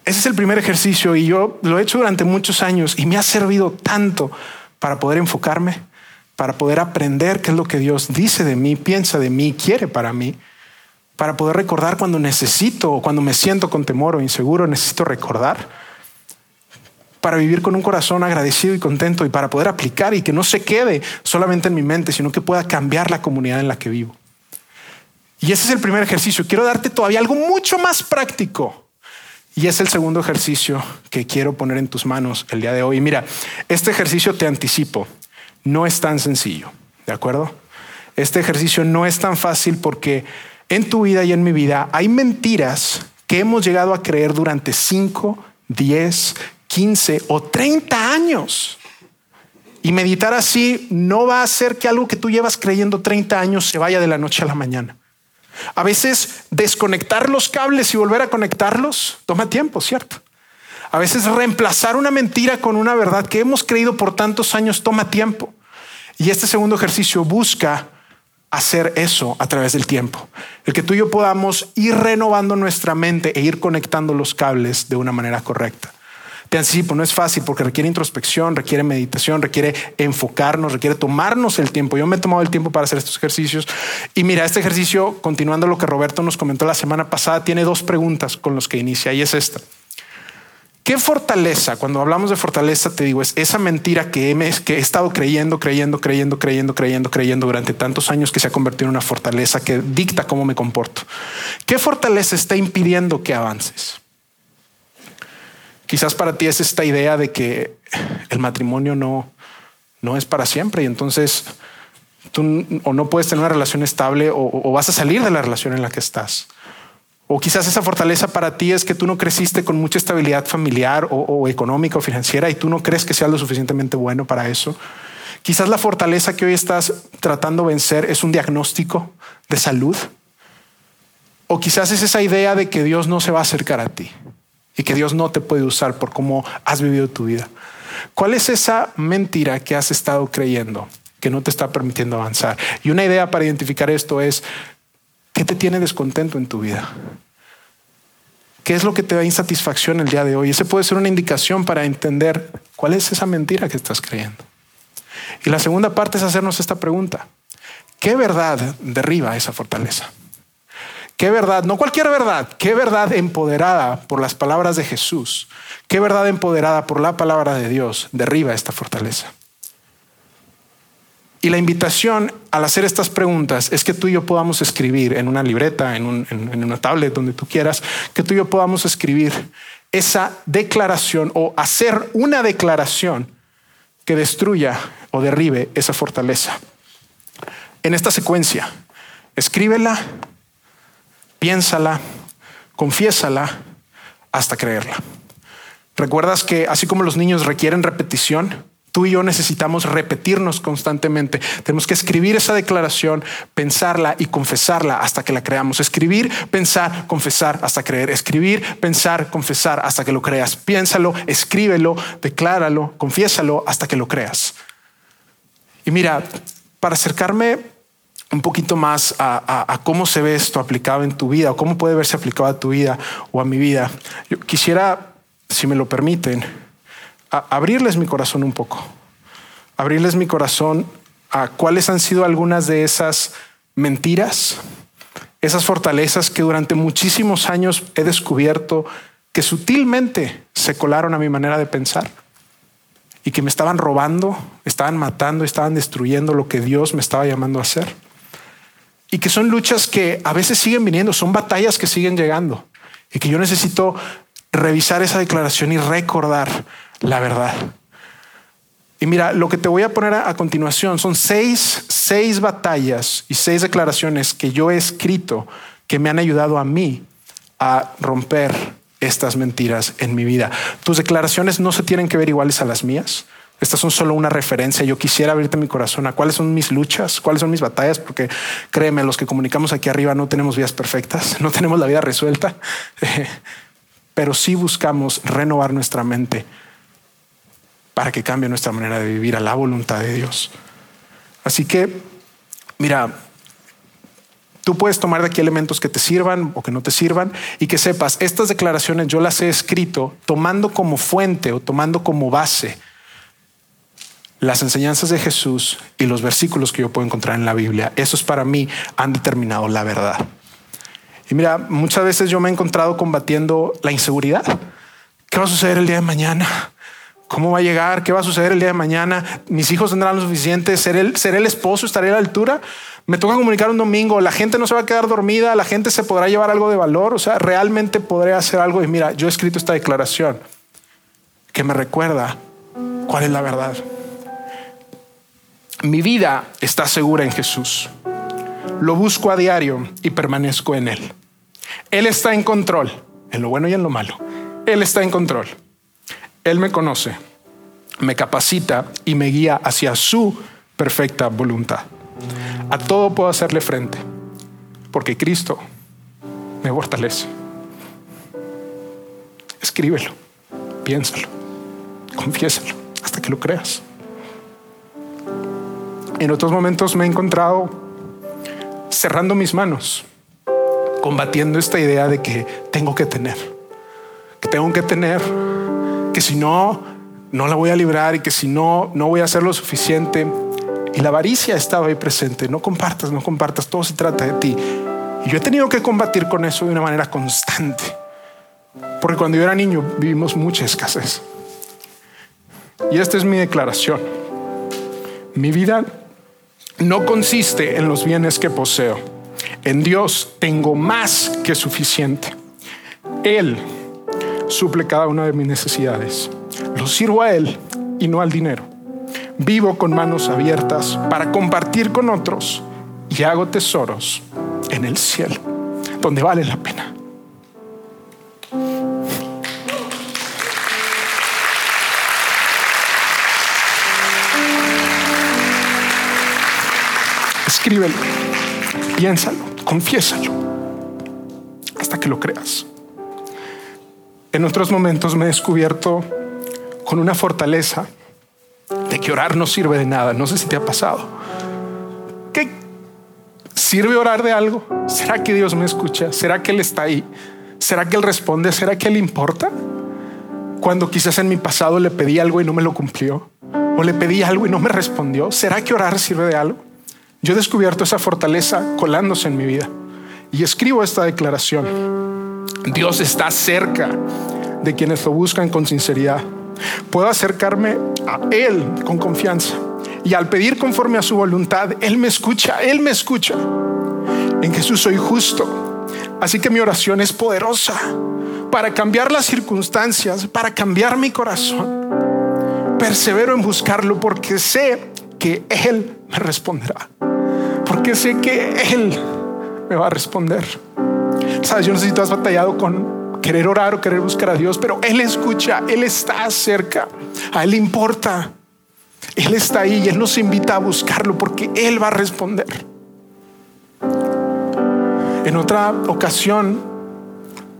Ese es el primer ejercicio y yo lo he hecho durante muchos años y me ha servido tanto para poder enfocarme, para poder aprender qué es lo que Dios dice de mí, piensa de mí, quiere para mí, para poder recordar cuando necesito o cuando me siento con temor o inseguro, necesito recordar para vivir con un corazón agradecido y contento y para poder aplicar y que no se quede solamente en mi mente, sino que pueda cambiar la comunidad en la que vivo. Y ese es el primer ejercicio. Quiero darte todavía algo mucho más práctico. Y es el segundo ejercicio que quiero poner en tus manos el día de hoy. Mira, este ejercicio te anticipo, no es tan sencillo, ¿de acuerdo? Este ejercicio no es tan fácil porque en tu vida y en mi vida hay mentiras que hemos llegado a creer durante 5, 10, 15 o 30 años. Y meditar así no va a hacer que algo que tú llevas creyendo 30 años se vaya de la noche a la mañana. A veces desconectar los cables y volver a conectarlos toma tiempo, ¿cierto? A veces reemplazar una mentira con una verdad que hemos creído por tantos años toma tiempo. Y este segundo ejercicio busca hacer eso a través del tiempo. El que tú y yo podamos ir renovando nuestra mente e ir conectando los cables de una manera correcta. Te anticipo, no es fácil porque requiere introspección, requiere meditación, requiere enfocarnos, requiere tomarnos el tiempo. Yo me he tomado el tiempo para hacer estos ejercicios. Y mira, este ejercicio, continuando lo que Roberto nos comentó la semana pasada, tiene dos preguntas con los que inicia y es esta. ¿Qué fortaleza? Cuando hablamos de fortaleza, te digo, es esa mentira que he, que he estado creyendo, creyendo, creyendo, creyendo, creyendo, creyendo durante tantos años que se ha convertido en una fortaleza que dicta cómo me comporto. ¿Qué fortaleza está impidiendo que avances? Quizás para ti es esta idea de que el matrimonio no, no es para siempre y entonces tú o no puedes tener una relación estable o, vas a salir de la relación en la que estás. O quizás esa fortaleza para ti es que tú no creciste con mucha estabilidad familiar o, o, económica o financiera y tú no crees que sea lo suficientemente bueno para eso. Quizás la fortaleza que hoy estás tratando de vencer es un diagnóstico de salud. O quizás es esa idea de que Dios no se va a acercar a ti y que Dios no te puede usar por cómo has vivido tu vida. ¿Cuál es esa mentira que has estado creyendo que no te está permitiendo avanzar? Y una idea para identificar esto es, ¿qué te tiene descontento en tu vida? ¿Qué es lo que te da insatisfacción el día de hoy? Ese puede ser una indicación para entender cuál es esa mentira que estás creyendo. Y la segunda parte es hacernos esta pregunta. ¿Qué verdad derriba esa fortaleza? ¿Qué verdad? No cualquier verdad, qué verdad empoderada por las palabras de Jesús, qué verdad empoderada por la palabra de Dios derriba esta fortaleza. Y la invitación al hacer estas preguntas es que tú y yo podamos escribir en una libreta, en, una tablet, donde tú quieras, que tú y yo podamos escribir esa declaración o hacer una declaración que destruya o derribe esa fortaleza. En esta secuencia, escríbela, piénsala, confiésala hasta creerla. ¿Recuerdas que así como los niños requieren repetición, tú y yo necesitamos repetirnos constantemente? Tenemos que escribir esa declaración, pensarla y confesarla hasta que la creamos. Escribir, pensar, confesar hasta creer. Escribir, pensar, confesar hasta que lo creas. Piénsalo, escríbelo, decláralo, confiésalo hasta que lo creas. Y mira, para acercarme un poquito más a, cómo se ve esto aplicado en tu vida o cómo puede verse aplicado a tu vida o a mi vida, yo quisiera, si me lo permiten, abrirles mi corazón un poco, abrirles mi corazón a cuáles han sido algunas de esas mentiras, esas fortalezas que durante muchísimos años he descubierto que sutilmente se colaron a mi manera de pensar y que me estaban robando, estaban matando, estaban destruyendo lo que Dios me estaba llamando a hacer. Y que son luchas que a veces siguen viniendo, son batallas que siguen llegando y que yo necesito revisar esa declaración y recordar la verdad. Y mira, lo que te voy a poner a, continuación son seis, seis batallas y seis declaraciones que yo he escrito que me han ayudado a mí a romper estas mentiras en mi vida. Tus declaraciones no se tienen que ver iguales a las mías. Estas son solo una referencia. Yo quisiera abrirte mi corazón a cuáles son mis luchas, cuáles son mis batallas, porque créeme, los que comunicamos aquí arriba no tenemos vidas perfectas, no tenemos la vida resuelta, pero sí buscamos renovar nuestra mente para que cambie nuestra manera de vivir a la voluntad de Dios. Así que, mira, tú puedes tomar de aquí elementos que te sirvan o que no te sirvan y que sepas, estas declaraciones yo las he escrito tomando como fuente o tomando como base las enseñanzas de Jesús y los versículos que yo puedo encontrar en la Biblia. Esos para mí han determinado la verdad. Y mira, muchas veces yo me he encontrado combatiendo la inseguridad. ¿Qué va a suceder el día de mañana? ¿Cómo va a llegar? ¿Qué va a suceder el día de mañana? ¿Mis hijos tendrán lo suficiente? ¿Seré el, ¿Seré el esposo? ¿Estaré a la altura? Me toca comunicar un domingo. La gente no se va a quedar dormida. La gente se podrá llevar algo de valor. O sea, realmente podré hacer algo. Y mira, yo he escrito esta declaración que me recuerda cuál es la verdad. Mi vida está segura en Jesús. Lo busco a diario y permanezco en Él. Él está en control, en lo bueno y en lo malo. Él está en control. Él me conoce, me capacita y me guía hacia su perfecta voluntad. A todo puedo hacerle frente, porque Cristo me fortalece. Escríbelo, piénsalo, confiésalo, hasta que lo creas. En otros momentos me he encontrado cerrando mis manos, combatiendo esta idea de que tengo que tener, que tengo que tener que si no, no la voy a librar y que si no, no voy a hacer lo suficiente. Y la avaricia estaba ahí presente. No compartas, no compartas, todo se trata de ti. Y yo he tenido que combatir con eso de una manera constante. Porque cuando yo era niño vivimos mucha escasez. Y esta es mi declaración. Mi vida no consiste en los bienes que poseo. En Dios tengo más que suficiente. Él suple cada una de mis necesidades. Lo sirvo a Él y no al dinero. Vivo con manos abiertas para compartir con otros y hago tesoros en el cielo, donde vale la pena. Escríbelo, piénsalo, confiésalo, hasta que lo creas. En otros momentos me he descubierto con una fortaleza de que orar no sirve de nada. No sé si te ha pasado. ¿Qué sirve orar de algo? ¿Será que Dios me escucha? ¿Será que Él está ahí? ¿Será que Él responde? ¿Será que Él importa? Cuando quizás en mi pasado le pedí algo y no me lo cumplió. O le pedí algo y no me respondió. ¿Será que orar sirve de algo? Yo he descubierto esa fortaleza colándose en mi vida. Y escribo esta declaración. Dios está cerca de quienes lo buscan con sinceridad. Puedo acercarme a Él con confianza. Y al pedir conforme a su voluntad, Él me escucha, Él me escucha. En Jesús soy justo. Así que mi oración es poderosa para cambiar las circunstancias, para cambiar mi corazón. Persevero en buscarlo porque sé que Él me responderá. Porque sé que Él me va a responder. Sabes, yo no sé si tú has batallado con querer orar o querer buscar a Dios, pero Él escucha, Él está cerca, a Él importa. Él está ahí y Él nos invita a buscarlo porque Él va a responder. En otra ocasión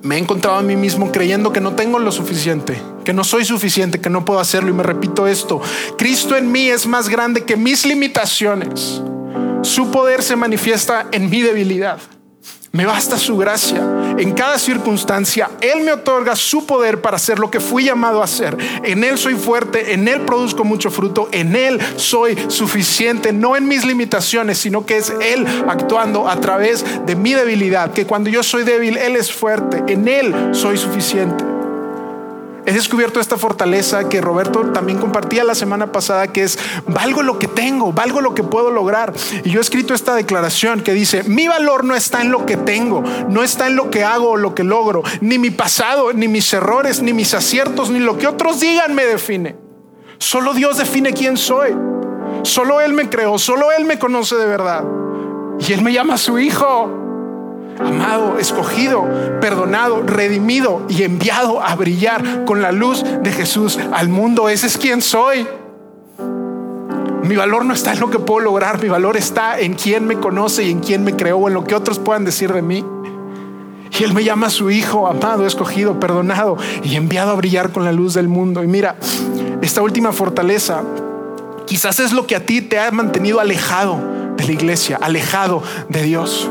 me he encontrado a mí mismo creyendo que no tengo lo suficiente, que no soy suficiente, que no puedo hacerlo y me repito esto, Cristo en mí es más grande que mis limitaciones. Su poder se manifiesta en mi debilidad. Me basta su gracia. En cada circunstancia, Él me otorga su poder para hacer lo que fui llamado a hacer. En Él soy fuerte, en Él produzco mucho fruto, en Él soy suficiente, no en mis limitaciones, sino que es Él actuando a través de mi debilidad, que cuando yo soy débil, Él es fuerte, en Él soy suficiente. He descubierto esta fortaleza que Roberto también compartía la semana pasada, que es, valgo lo que tengo, valgo lo que puedo lograr. Y yo he escrito esta declaración que dice, mi valor no está en lo que tengo, no está en lo que hago o lo que logro, ni mi pasado, ni mis errores, ni mis aciertos, ni lo que otros digan me define. Solo Dios define quién soy. Solo Él me creó, solo Él me conoce de verdad. Y Él me llama a su hijo amado, escogido, perdonado, redimido y enviado a brillar con la luz de Jesús al mundo. Ese es quien soy. Mi valor no está en lo que puedo lograr, mi valor está en quien me conoce y en quien me creó en lo que otros puedan decir de mí. Y Él me llama a su Hijo, amado, escogido, perdonado y enviado a brillar con la luz del mundo. Y mira, esta última fortaleza quizás es lo que a ti te ha mantenido alejado de la iglesia, alejado de Dios.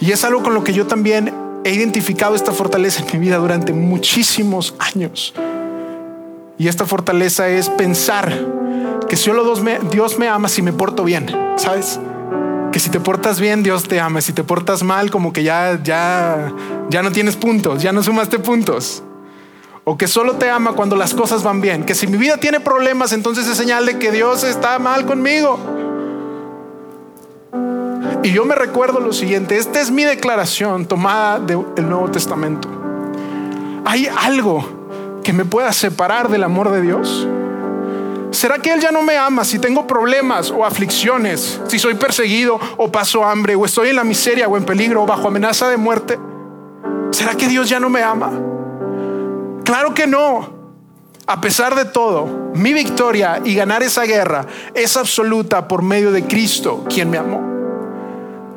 Y es algo con lo que yo también he identificado esta fortaleza en mi vida durante muchísimos años. Y esta fortaleza es pensar que solo Dios me ama si me porto bien, ¿sabes? Que si te portas bien, Dios te ama. Si te portas mal, como que ya, ya, ya no tienes puntos, ya no sumaste puntos. O que solo te ama cuando las cosas van bien. Que si mi vida tiene problemas, entonces es señal de que Dios está mal conmigo. Y yo me recuerdo lo siguiente, esta es mi declaración tomada del Nuevo Testamento. ¿Hay algo que me pueda separar del amor de Dios? ¿Será que Él ya no me ama si tengo problemas o aflicciones, si soy perseguido o paso hambre, o estoy en la miseria o en peligro o bajo amenaza de muerte? ¿Será que Dios ya no me ama? Claro que no. A pesar de todo, mi victoria y ganar esa guerra es absoluta por medio de Cristo, quien me amó.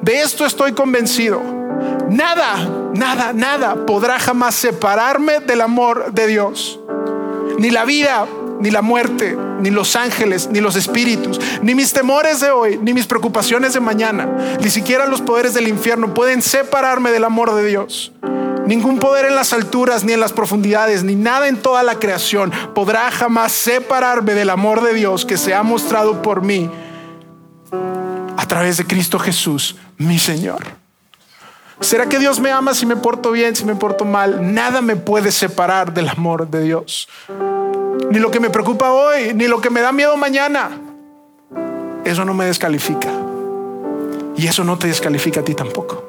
De esto estoy convencido. Nada, nada, nada podrá jamás separarme del amor de Dios. Ni la vida, ni la muerte, ni los ángeles, ni los espíritus, ni mis temores de hoy, ni mis preocupaciones de mañana, ni siquiera los poderes del infierno pueden separarme del amor de Dios. Ningún poder en las alturas, ni en las profundidades, ni nada en toda la creación podrá jamás separarme del amor de Dios que se ha mostrado por mí a través de Cristo Jesús, mi Señor. ¿Será que Dios me ama si me porto bien, si me porto mal? Nada me puede separar del amor de Dios. Ni lo que me preocupa hoy, ni lo que me da miedo mañana. Eso no me descalifica. Y eso no te descalifica a ti tampoco.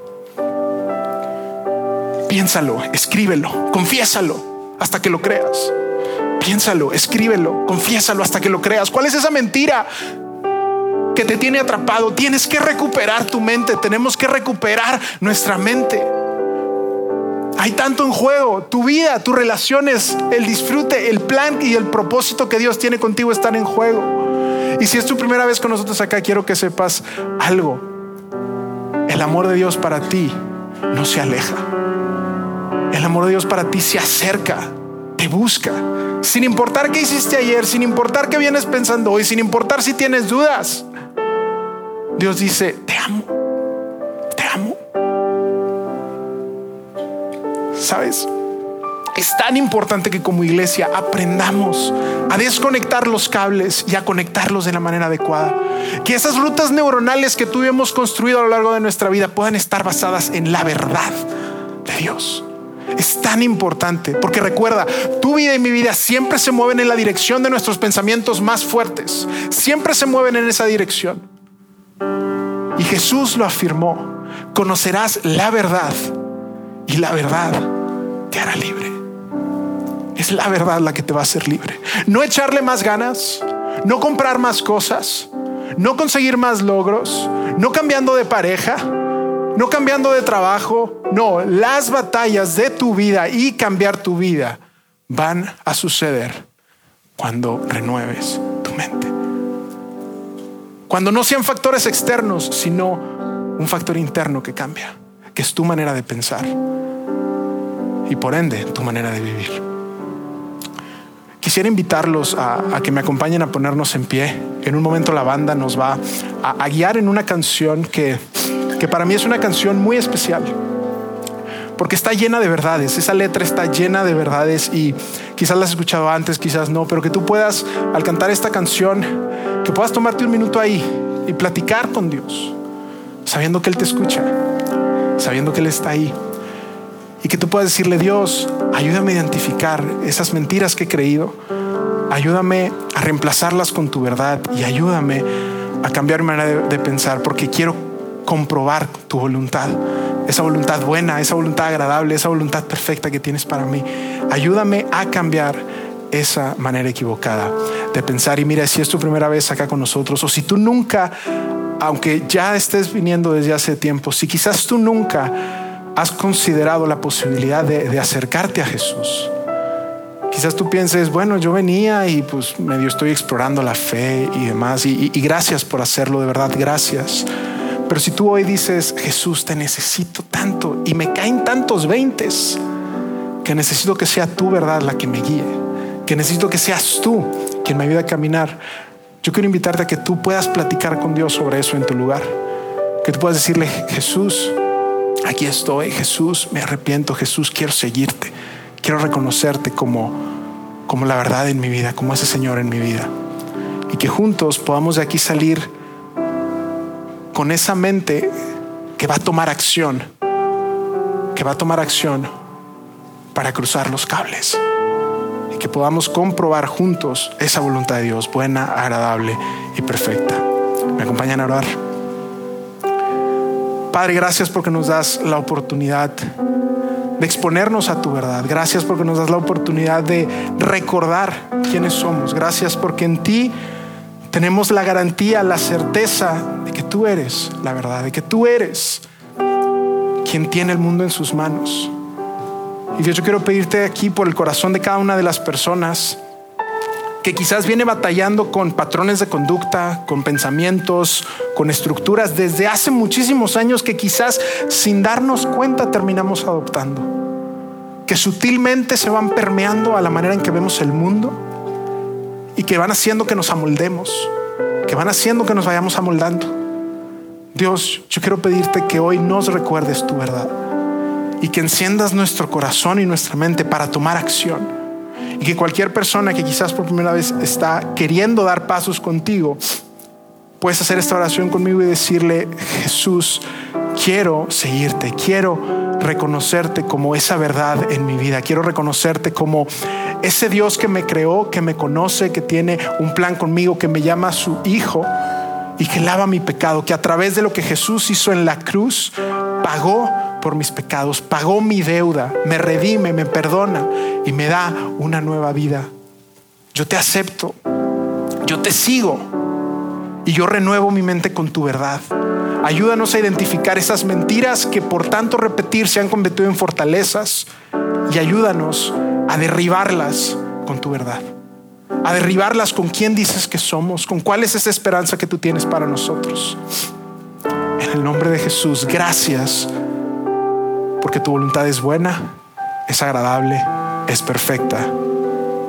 Piénsalo, escríbelo, confiésalo hasta que lo creas. Piénsalo, escríbelo, confiésalo hasta que lo creas. ¿Cuál es esa mentira que te tiene atrapado. Tienes que recuperar tu mente, tenemos que recuperar nuestra mente. Hay tanto en juego, tu vida, tus relaciones, el disfrute, el plan y el propósito que Dios tiene contigo están en juego. Y si es tu primera vez con nosotros acá, quiero que sepas algo. El amor de Dios para ti no se aleja. El amor de Dios para ti se acerca, te busca, sin importar qué hiciste ayer, sin importar qué vienes pensando hoy, sin importar si tienes dudas. Dios dice, te amo, te amo. ¿Sabes? Es tan importante que como iglesia aprendamos a desconectar los cables y a conectarlos de la manera adecuada. Que esas rutas neuronales que tú hemos construido a lo largo de nuestra vida puedan estar basadas en la verdad de Dios. Es tan importante porque recuerda, tu vida y mi vida siempre se mueven en la dirección de nuestros pensamientos más fuertes. Siempre se mueven en esa dirección. Y Jesús lo afirmó, conocerás la verdad y la verdad te hará libre. Es la verdad la que te va a hacer libre. No echarle más ganas, no comprar más cosas, no conseguir más logros, no cambiando de pareja, no cambiando de trabajo. No, las batallas de tu vida y cambiar tu vida van a suceder cuando renueves. Cuando no sean factores externos, sino un factor interno que cambia, que es tu manera de pensar y por ende tu manera de vivir. quisiera invitarlos a, que me acompañen a ponernos en pie. En un momento la banda nos va a, guiar en una canción que, que para mí es una canción muy especial porque está llena de verdades, esa letra está llena de verdades y quizás la has escuchado antes, quizás no, pero que tú puedas al cantar esta canción, que puedas tomarte un minuto ahí y platicar con Dios, sabiendo que Él te escucha, sabiendo que Él está ahí y que tú puedas decirle, Dios, ayúdame a identificar esas mentiras que he creído, ayúdame a reemplazarlas con tu verdad y ayúdame a cambiar mi manera de, pensar porque quiero comprobar tu voluntad, esa voluntad buena, esa voluntad agradable, esa voluntad perfecta que tienes para mí. Ayúdame a cambiar esa manera equivocada de pensar. Y mira, si es tu primera vez acá con nosotros, o si tú nunca, aunque ya estés viniendo desde hace tiempo, si quizás tú nunca has considerado la posibilidad de, acercarte a Jesús. Quizás tú pienses, bueno, yo venía y pues medio estoy explorando la fe y demás, y, y gracias por hacerlo, de verdad, gracias. Pero si tú hoy dices, Jesús, te necesito tanto y me caen tantos veintes, que necesito que sea tu verdad la que me guíe, que necesito que seas tú quien me ayude a caminar, yo quiero invitarte a que tú puedas platicar con Dios sobre eso en tu lugar, que tú puedas decirle, Jesús, aquí estoy, Jesús, me arrepiento, Jesús, quiero seguirte, quiero reconocerte como, como la verdad en mi vida, como ese Señor en mi vida. Y que juntos podamos de aquí salir con esa mente que va a tomar acción, que va a tomar acción para cruzar los cables. Y que podamos comprobar juntos esa voluntad de Dios, buena, agradable y perfecta. ¿Me acompañan a orar? Padre, gracias porque nos das la oportunidad de exponernos a tu verdad. Gracias porque nos das la oportunidad de recordar quiénes somos. Gracias porque en ti tenemos la garantía, la certeza de que tú eres la verdad, de que tú eres quien tiene el mundo en sus manos. Y yo quiero pedirte aquí por el corazón de cada una de las personas que quizás viene batallando con patrones de conducta, con pensamientos, con estructuras desde hace muchísimos años que quizás sin darnos cuenta terminamos adoptando, que sutilmente se van permeando a la manera en que vemos el mundo y que van haciendo que nos amoldemos, que van haciendo que nos vayamos amoldando. Dios, yo quiero pedirte que hoy nos recuerdes tu verdad y que enciendas nuestro corazón y nuestra mente para tomar acción y que cualquier persona que quizás por primera vez está queriendo dar pasos contigo, puedes hacer esta oración conmigo y decirle, Jesús, quiero seguirte, quiero reconocerte como esa verdad en mi vida, quiero reconocerte como ese Dios que me creó, que me conoce, que tiene un plan conmigo, que me llama su hijo y que lava mi pecado, que a través de lo que Jesús hizo en la cruz, pagó por mis pecados, pagó mi deuda, me redime, me perdona y me da una nueva vida. Yo te acepto, yo te sigo y yo renuevo mi mente con tu verdad. Ayúdanos a identificar esas mentiras que por tanto repetir se han convertido en fortalezas y ayúdanos a derribarlas con tu verdad. A derribarlas con quién dices que somos, con cuál es esa esperanza que tú tienes para nosotros. En el nombre de Jesús, gracias porque tu voluntad es buena, es agradable, es perfecta.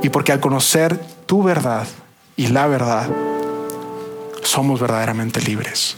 Y porque al conocer tu verdad y la verdad, somos verdaderamente libres.